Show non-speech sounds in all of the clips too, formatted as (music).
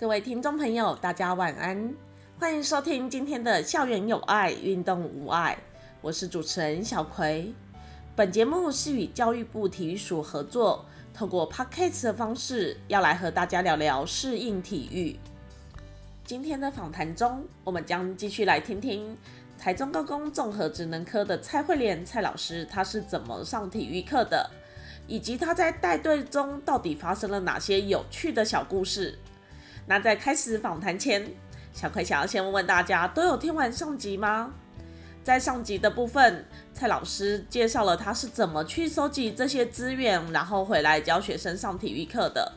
各位听众朋友，大家晚安，欢迎收听今天的校园有爱，运动无碍。我是主持人小葵。本节目是与教育部体育署合作，透过 podcast 的方式，要来和大家聊聊适应体育。今天的访谈中，我们将继续来听听台中高工综合职能科的蔡慧莲蔡老师，他是怎么上体育课的，以及他在带队中到底发生了哪些有趣的小故事。那在开始访谈前，小葵想要先问问大家，都有听完上集吗？在上集的部分，蔡老师介绍了他是怎么去收集这些资源，然后回来教学生上体育课的。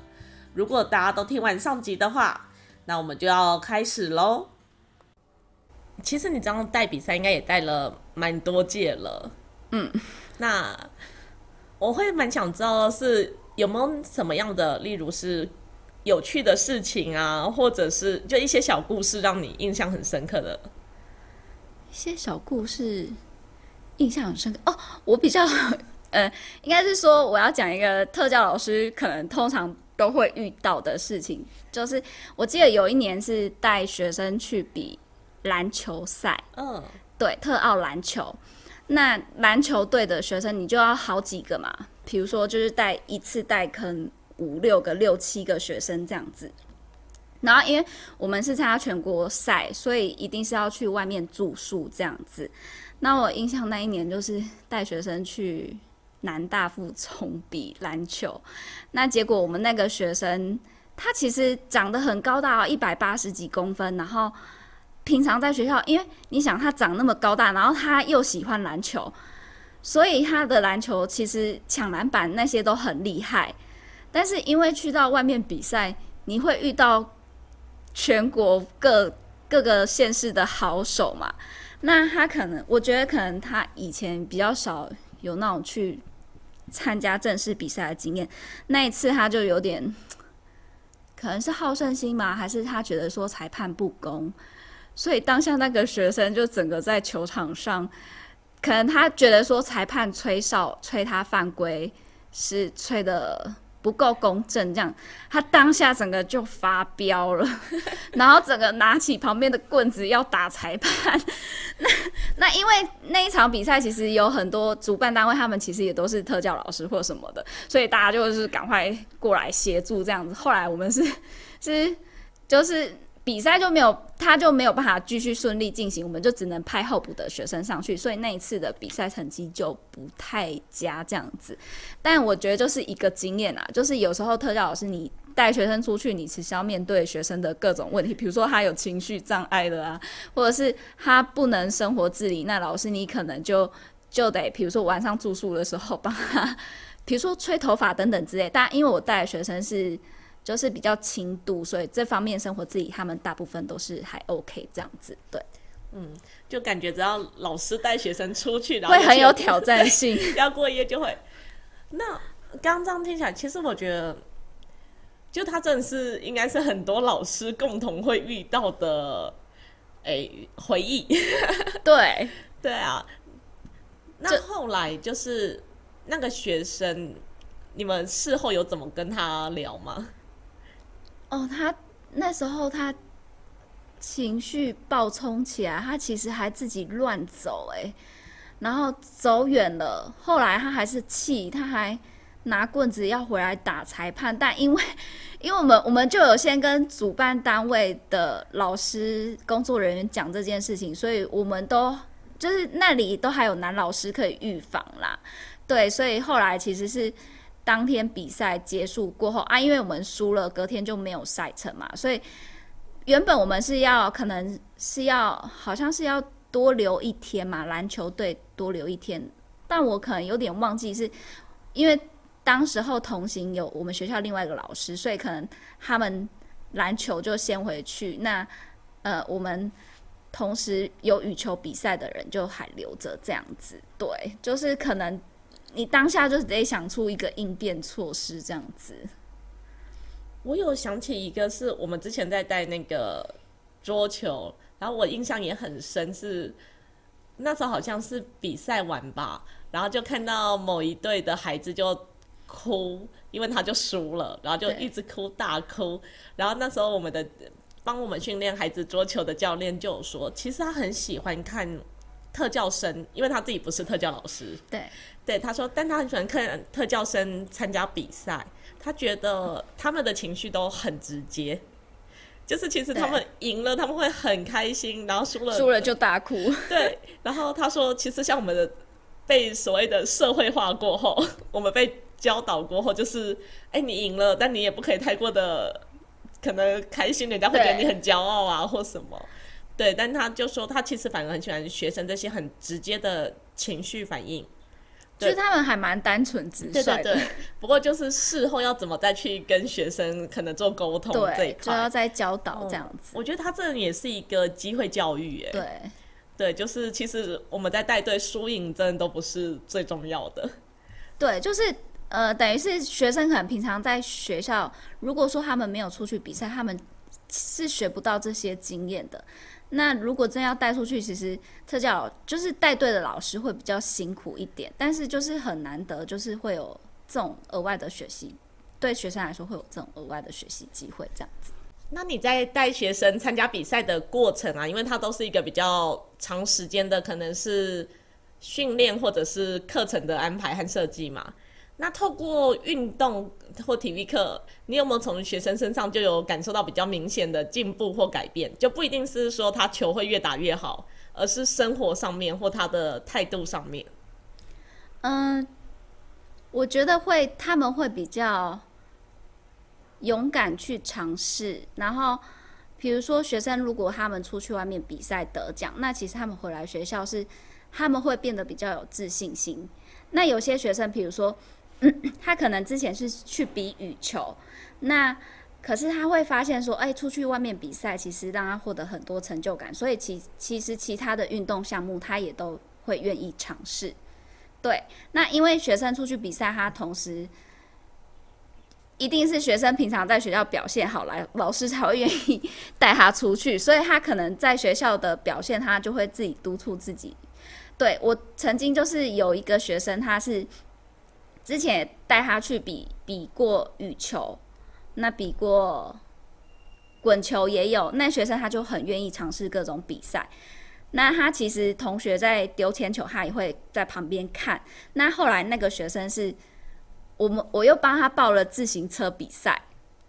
如果大家都听完上集的话，那我们就要开始喽。其实你这样带比赛，应该也带了蛮多届了。嗯，那我会蛮想知道是有没有什么样的，例如是。有趣的事情啊，或者是就一些小故事，让你印象很深刻的。一些小故事印象很深刻哦。我比较 (laughs) 呃，应该是说我要讲一个特教老师可能通常都会遇到的事情，就是我记得有一年是带学生去比篮球赛，嗯，对，特奥篮球。那篮球队的学生你就要好几个嘛，比如说就是带一次带坑。五六个、六七个学生这样子，然后因为我们是参加全国赛，所以一定是要去外面住宿这样子。那我印象那一年就是带学生去南大附中比篮球，那结果我们那个学生他其实长得很高大，一百八十几公分，然后平常在学校，因为你想他长那么高大，然后他又喜欢篮球，所以他的篮球其实抢篮板那些都很厉害。但是因为去到外面比赛，你会遇到全国各各个县市的好手嘛？那他可能，我觉得可能他以前比较少有那种去参加正式比赛的经验。那一次他就有点，可能是好胜心嘛？还是他觉得说裁判不公？所以当下那个学生就整个在球场上，可能他觉得说裁判吹哨吹他犯规是吹的。不够公正，这样他当下整个就发飙了，(laughs) 然后整个拿起旁边的棍子要打裁判。(laughs) 那那因为那一场比赛其实有很多主办单位，他们其实也都是特教老师或什么的，所以大家就是赶快过来协助这样子。后来我们是是就是。比赛就没有，他就没有办法继续顺利进行，我们就只能派候补的学生上去，所以那一次的比赛成绩就不太佳这样子。但我觉得就是一个经验啊，就是有时候特教老师你带学生出去，你其实要面对学生的各种问题，比如说他有情绪障碍的啊，或者是他不能生活自理，那老师你可能就就得，比如说晚上住宿的时候帮他，比如说吹头发等等之类。但因为我带的学生是。就是比较轻度，所以这方面生活自己他们大部分都是还 OK 这样子，对，嗯，就感觉只要老师带学生出去，然后会很有挑战性，要过夜就会。那刚这样听起来，其实我觉得，就他真的是应该是很多老师共同会遇到的，哎，回忆。对，(laughs) 对啊。那后来就是那个学生，你们事后有怎么跟他聊吗？哦，他那时候他情绪暴冲起来，他其实还自己乱走哎，然后走远了。后来他还是气，他还拿棍子要回来打裁判，但因为因为我们我们就有先跟主办单位的老师工作人员讲这件事情，所以我们都就是那里都还有男老师可以预防啦。对，所以后来其实是。当天比赛结束过后啊，因为我们输了，隔天就没有赛程嘛，所以原本我们是要可能是要好像是要多留一天嘛，篮球队多留一天，但我可能有点忘记，是因为当时候同行有我们学校另外一个老师，所以可能他们篮球就先回去，那呃我们同时有羽球比赛的人就还留着这样子，对，就是可能。你当下就得想出一个应变措施，这样子。我有想起一个，是我们之前在带那个桌球，然后我印象也很深，是那时候好像是比赛完吧，然后就看到某一队的孩子就哭，因为他就输了，然后就一直哭大哭。然后那时候我们的帮我们训练孩子桌球的教练就有说，其实他很喜欢看特教生，因为他自己不是特教老师。对，对，他说，但他很喜欢看特教生参加比赛，他觉得他们的情绪都很直接。就是其实他们赢了，他们会很开心，然后输了输了就大哭。对，然后他说，其实像我们的被所谓的社会化过后，(laughs) 我们被教导过后，就是哎，你赢了，但你也不可以太过的可能开心，人家会觉得你很骄傲啊，或什么。对，但他就说，他其实反而很喜欢学生这些很直接的情绪反应。就是他们还蛮单纯直率的，不过就是事后要怎么再去跟学生可能做沟通这一块，就要再教导这样子。我觉得他这也是一个机会教育，哎，对，对，就是其实我们在带队输赢真的都不是最重要的，对，就是呃，等于是学生可能平常在学校，如果说他们没有出去比赛，他们是学不到这些经验的。那如果真要带出去，其实特教就是带队的老师会比较辛苦一点，但是就是很难得，就是会有这种额外的学习，对学生来说会有这种额外的学习机会，这样子。那你在带学生参加比赛的过程啊，因为它都是一个比较长时间的，可能是训练或者是课程的安排和设计嘛。那透过运动或体育课，你有没有从学生身上就有感受到比较明显的进步或改变？就不一定是说他球会越打越好，而是生活上面或他的态度上面。嗯，我觉得会，他们会比较勇敢去尝试。然后，比如说学生如果他们出去外面比赛得奖，那其实他们回来学校是他们会变得比较有自信心。那有些学生，比如说。(clears throat) 他可能之前是去比羽球，那可是他会发现说，哎，出去外面比赛其实让他获得很多成就感，所以其其实其他的运动项目他也都会愿意尝试。对，那因为学生出去比赛，他同时一定是学生平常在学校表现好，来老师才会愿意带他出去，所以他可能在学校的表现，他就会自己督促自己。对我曾经就是有一个学生，他是。之前带他去比比过羽球，那比过滚球也有。那学生他就很愿意尝试各种比赛。那他其实同学在丢铅球，他也会在旁边看。那后来那个学生是，我们我又帮他报了自行车比赛，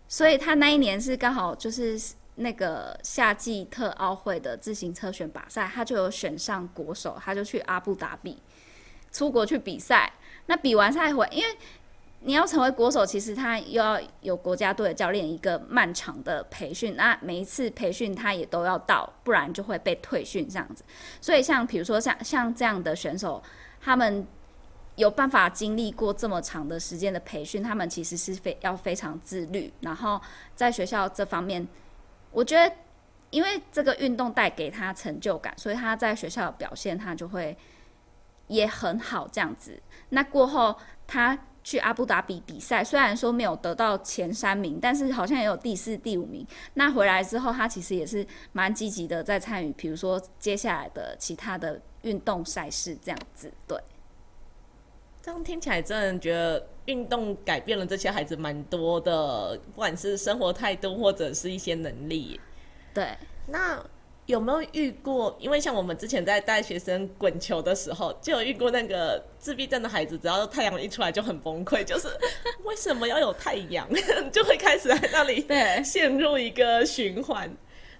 所以他那一年是刚好就是那个夏季特奥会的自行车选拔赛，他就有选上国手，他就去阿布达比出国去比赛。那比完赛回，因为你要成为国手，其实他又要有国家队的教练一个漫长的培训。那每一次培训他也都要到，不然就会被退训这样子。所以像比如说像像这样的选手，他们有办法经历过这么长的时间的培训，他们其实是非要非常自律。然后在学校这方面，我觉得因为这个运动带给他成就感，所以他在学校表现他就会。也很好，这样子。那过后，他去阿布达比比赛，虽然说没有得到前三名，但是好像也有第四、第五名。那回来之后，他其实也是蛮积极的，在参与，比如说接下来的其他的运动赛事，这样子。对，这样听起来真的觉得运动改变了这些孩子蛮多的，不管是生活态度或者是一些能力。对，那。有没有遇过？因为像我们之前在带学生滚球的时候，就有遇过那个自闭症的孩子，只要太阳一出来就很崩溃，就是为什么要有太阳，(laughs) 就会开始在那里陷入一个循环。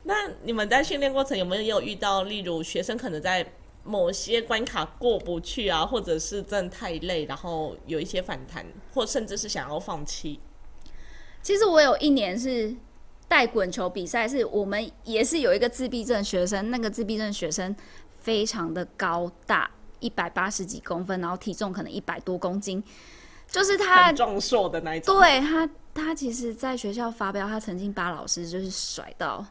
那你们在训练过程有没有也有遇到，例如学生可能在某些关卡过不去啊，或者是真的太累，然后有一些反弹，或甚至是想要放弃？其实我有一年是。带滚球比赛是我们也是有一个自闭症学生，那个自闭症学生非常的高大，一百八十几公分，然后体重可能一百多公斤，就是他壮硕的那一种。对他，他其实在学校发飙，他曾经把老师就是甩到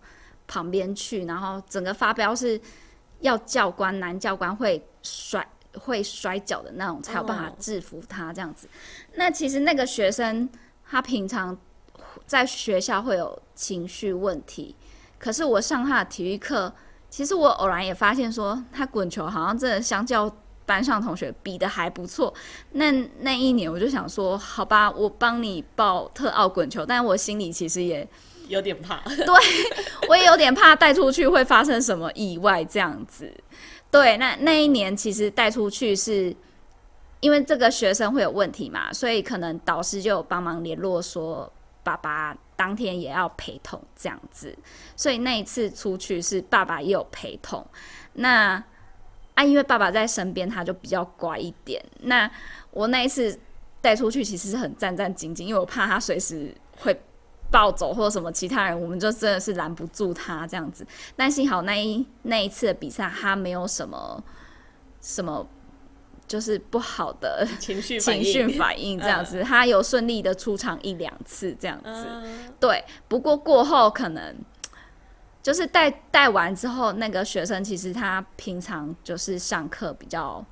旁边去，然后整个发飙是要教官男教官会甩会摔跤的那种，才有办法制服他这样子。那其实那个学生他平常。在学校会有情绪问题，可是我上他的体育课，其实我偶然也发现说，他滚球好像真的相较班上同学比的还不错。那那一年我就想说，好吧，我帮你报特奥滚球，但我心里其实也有点怕，(laughs) 对我也有点怕带出去会发生什么意外这样子。对，那那一年其实带出去是因为这个学生会有问题嘛，所以可能导师就有帮忙联络说，爸爸当天也要陪同这样子，所以那一次出去是爸爸也有陪同。那啊，因为爸爸在身边，他就比较乖一点。那我那一次带出去其实是很战战兢兢，因为我怕他随时会。暴走或什么其他人，我们就真的是拦不住他这样子。但幸好那一那一次的比赛，他没有什么什么就是不好的情绪情绪反应这样子，他有顺利的出场一两次这样子。对，不过过后可能就是带带完之后，那个学生其实他平常就是上课比较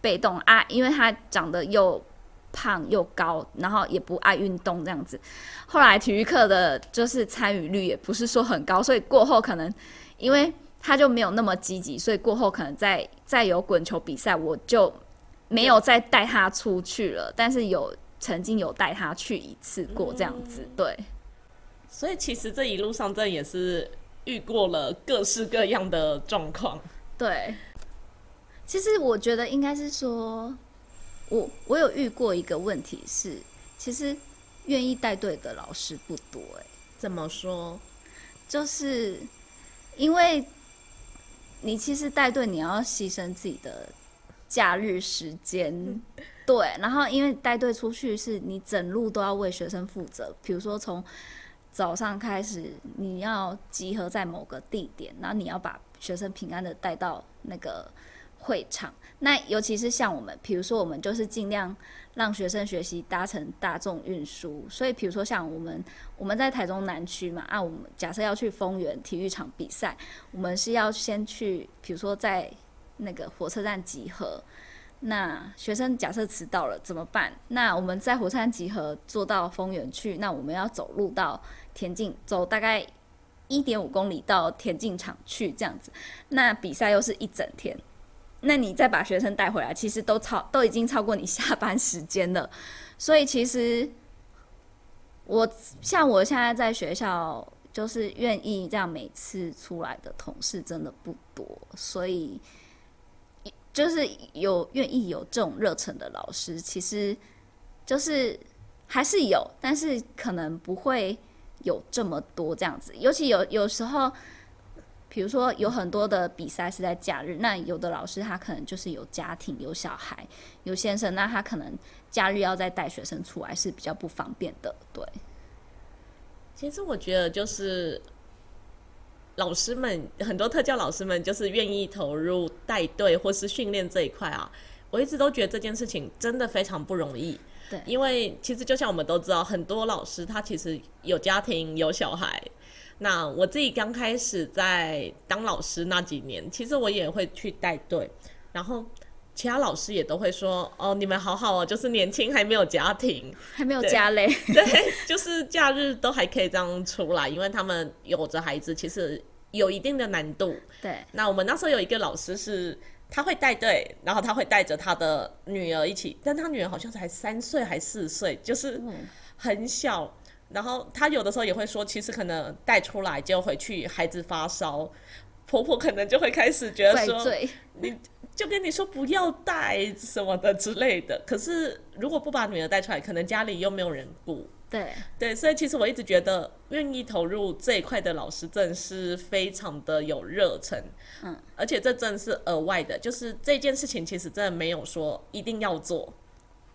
被动啊，因为他长得又。胖又高，然后也不爱运动这样子。后来体育课的就是参与率也不是说很高，所以过后可能因为他就没有那么积极，所以过后可能再再有滚球比赛，我就没有再带他出去了。但是有曾经有带他去一次过这样子，对。所以其实这一路上这也是遇过了各式各样的状况。对，其实我觉得应该是说。我我有遇过一个问题是，其实愿意带队的老师不多哎。怎么说？就是因为你其实带队，你要牺牲自己的假日时间，对。然后因为带队出去，是你整路都要为学生负责。比如说从早上开始，你要集合在某个地点，然后你要把学生平安的带到那个。会场，那尤其是像我们，比如说我们就是尽量让学生学习搭乘大众运输，所以比如说像我们我们在台中南区嘛，啊，我们假设要去丰原体育场比赛，我们是要先去，比如说在那个火车站集合，那学生假设迟到了怎么办？那我们在火车站集合，坐到丰原去，那我们要走路到田径，走大概一点五公里到田径场去这样子，那比赛又是一整天。那你再把学生带回来，其实都超都已经超过你下班时间了，所以其实我像我现在在学校，就是愿意这样每次出来的同事真的不多，所以就是有愿意有这种热忱的老师，其实就是还是有，但是可能不会有这么多这样子，尤其有有时候。比如说有很多的比赛是在假日，那有的老师他可能就是有家庭、有小孩、有先生，那他可能假日要再带学生出来是比较不方便的。对，其实我觉得就是老师们很多特教老师们就是愿意投入带队或是训练这一块啊，我一直都觉得这件事情真的非常不容易。对，因为其实就像我们都知道，很多老师他其实有家庭、有小孩。那我自己刚开始在当老师那几年，其实我也会去带队，然后其他老师也都会说：“哦，你们好好哦，就是年轻还没有家庭，(laughs) 还没有家嘞，(laughs) 对，就是假日都还可以这样出来，因为他们有着孩子，其实有一定的难度。”对。那我们那时候有一个老师是，他会带队，然后他会带着他的女儿一起，但他女儿好像才三岁还四岁，就是很小。然后他有的时候也会说，其实可能带出来就回去，孩子发烧，婆婆可能就会开始觉得说，你就跟你说不要带什么的之类的。可是如果不把女儿带出来，可能家里又没有人顾。对对，所以其实我一直觉得，愿意投入这一块的老师，真是非常的有热忱。嗯，而且这真是额外的，就是这件事情其实真的没有说一定要做。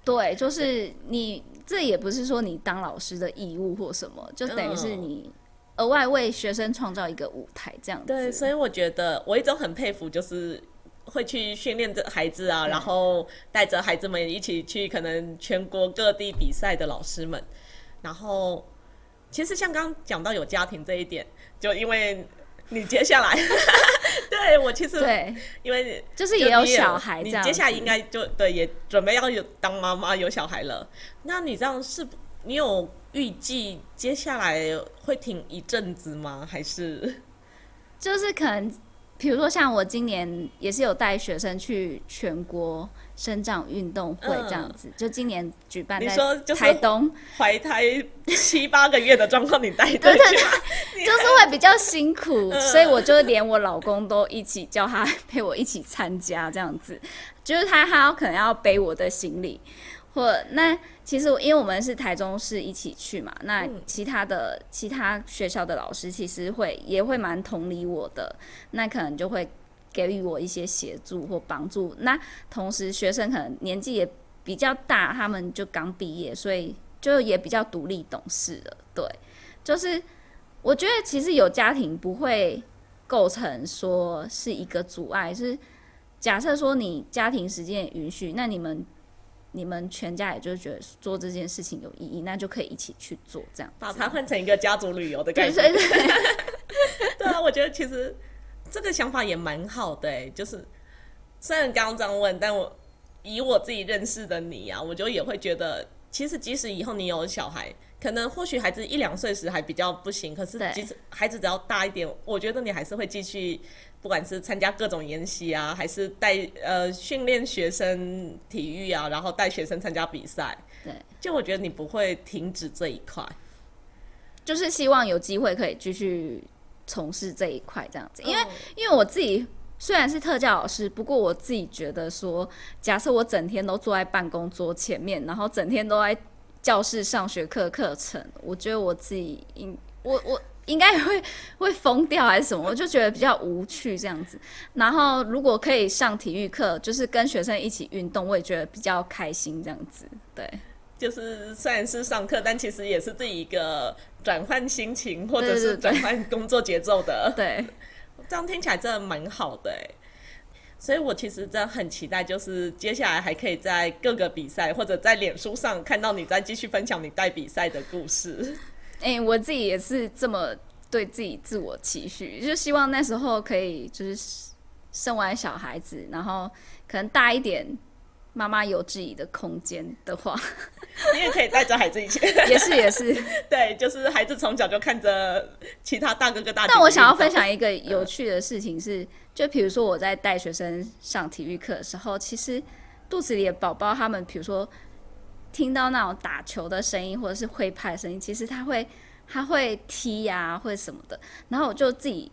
对，就是你，这也不是说你当老师的义务或什么，就等于是你额外为学生创造一个舞台这样子。对，所以我觉得我一直很佩服，就是会去训练这孩子啊，然后带着孩子们一起去可能全国各地比赛的老师们。然后，其实像刚刚讲到有家庭这一点，就因为。你接下来，(laughs) 对我其实对，因为就是也有小孩，你接下来应该就对，也准备要有当妈妈有小孩了。那你这样是，你有预计接下来会停一阵子吗？还是就是可能比如说像我今年也是有带学生去全国生长运动会这样子，就今年举办在台东，怀胎七八个月的状况你带 (laughs) 对对对，就是会比较辛苦，所以我就连我老公都一起叫他陪我一起参加这样子，就是他他要可能要背我的行李。或那其实因为我们是台中市一起去嘛，那其他的其他学校的老师其实会也会蛮同理我的，那可能就会给予我一些协助或帮助。那同时学生可能年纪也比较大，他们就刚毕业，所以就也比较独立懂事了。对，就是我觉得其实有家庭不会构成说是一个阻碍，是假设说你家庭时间允许，那你们。你们全家也就是觉得做这件事情有意义，那就可以一起去做，这样把它换成一个家族旅游的感觉。对啊，(laughs) 我觉得其实这个想法也蛮好的。就是虽然刚刚这样问，但我以我自己认识的你啊，我就也会觉得，其实即使以后你有小孩，可能或许孩子一两岁时还比较不行，可是即使孩子只要大一点，我觉得你还是会继续。不管是参加各种研习啊，还是带呃训练学生体育啊，然后带学生参加比赛，对，就我觉得你不会停止这一块，就是希望有机会可以继续从事这一块这样子。因为因为我自己虽然是特教老师，不过我自己觉得说，假设我整天都坐在办公桌前面，然后整天都在教室上学课课程，我觉得我自己应我我。应该会 (laughs) 会疯掉还是什么？我就觉得比较无趣这样子。然后如果可以上体育课，就是跟学生一起运动，我也觉得比较开心这样子。对，就是虽然是上课，但其实也是这一个转换心情或者是转换工作节奏的。(laughs) 对，这样听起来真的蛮好的哎。所以我其实真的很期待，就是接下来还可以在各个比赛或者在脸书上看到你在继续分享你带比赛的故事。哎，我自己也是这么对自己自我期许，就希望那时候可以就是生完小孩子，然后可能大一点，妈妈有自己的空间的话，(laughs) 你也可以带着孩子一起。(laughs) 也是也是，(laughs) 对，就是孩子从小就看着其他大哥哥大姐。但我想要分享一个有趣的事情是，就比如说我在带学生上体育课的时候，其实肚子里的宝宝他们，比如说。听到那种打球的声音或者是挥拍的声音，其实他会他会踢呀，或者什么的。然后我就自己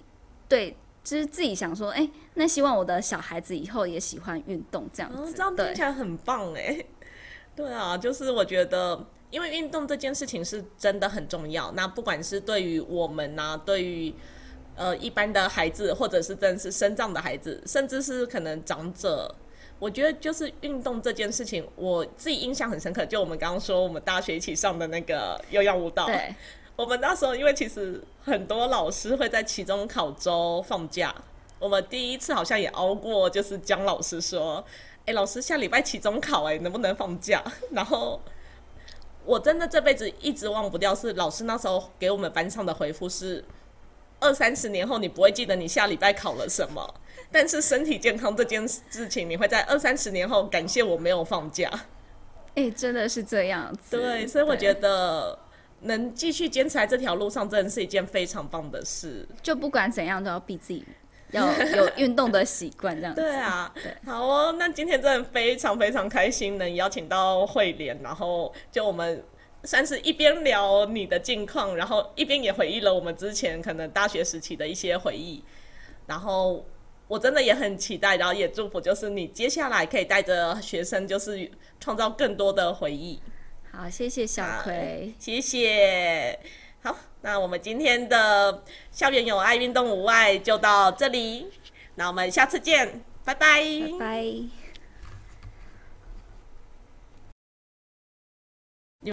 对，就是自己想说，哎，那希望我的小孩子以后也喜欢运动这样子。这样听起来很棒哎。(laughs) 对啊，就是我觉得，因为运动这件事情是真的很重要。那不管是对于我们呐，对于呃一般的孩子，或者是真是生长的孩子，甚至是可能长者。我觉得就是运动这件事情，我自己印象很深刻。就我们刚刚说，我们大学一起上的那个有氧舞蹈，对，(laughs) 我们那时候因为其实很多老师会在期中考周放假，我们第一次好像也熬过，就是姜老师说：“哎，老师下礼拜期中考，哎，能不能放假？”然后我真的这辈子一直忘不掉，是老师那时候给我们班上的回复是：二三十年后你不会记得你下礼拜考了什么。但是身体健康这件事情，你会在二三十年后感谢我没有放假。哎，真的是这样子。对，所以我觉得能继续坚持在这条路上，真的是一件非常棒的事。就不管怎样，都要逼自己要有 (laughs) 运动的习惯，这样。对啊，对。好哦，那今天真的非常非常开心，能邀请到慧莲，然后就我们算是一边聊你的近况，然后一边也回忆了我们之前可能大学时期的一些回忆，然后。我真的也很期待，然后也祝福，就是你接下来可以带着学生，就是创造更多的回忆。好，谢谢小葵，谢谢。好，那我们今天的校园有爱运动无爱就到这里，那我们下次见，拜拜，拜拜。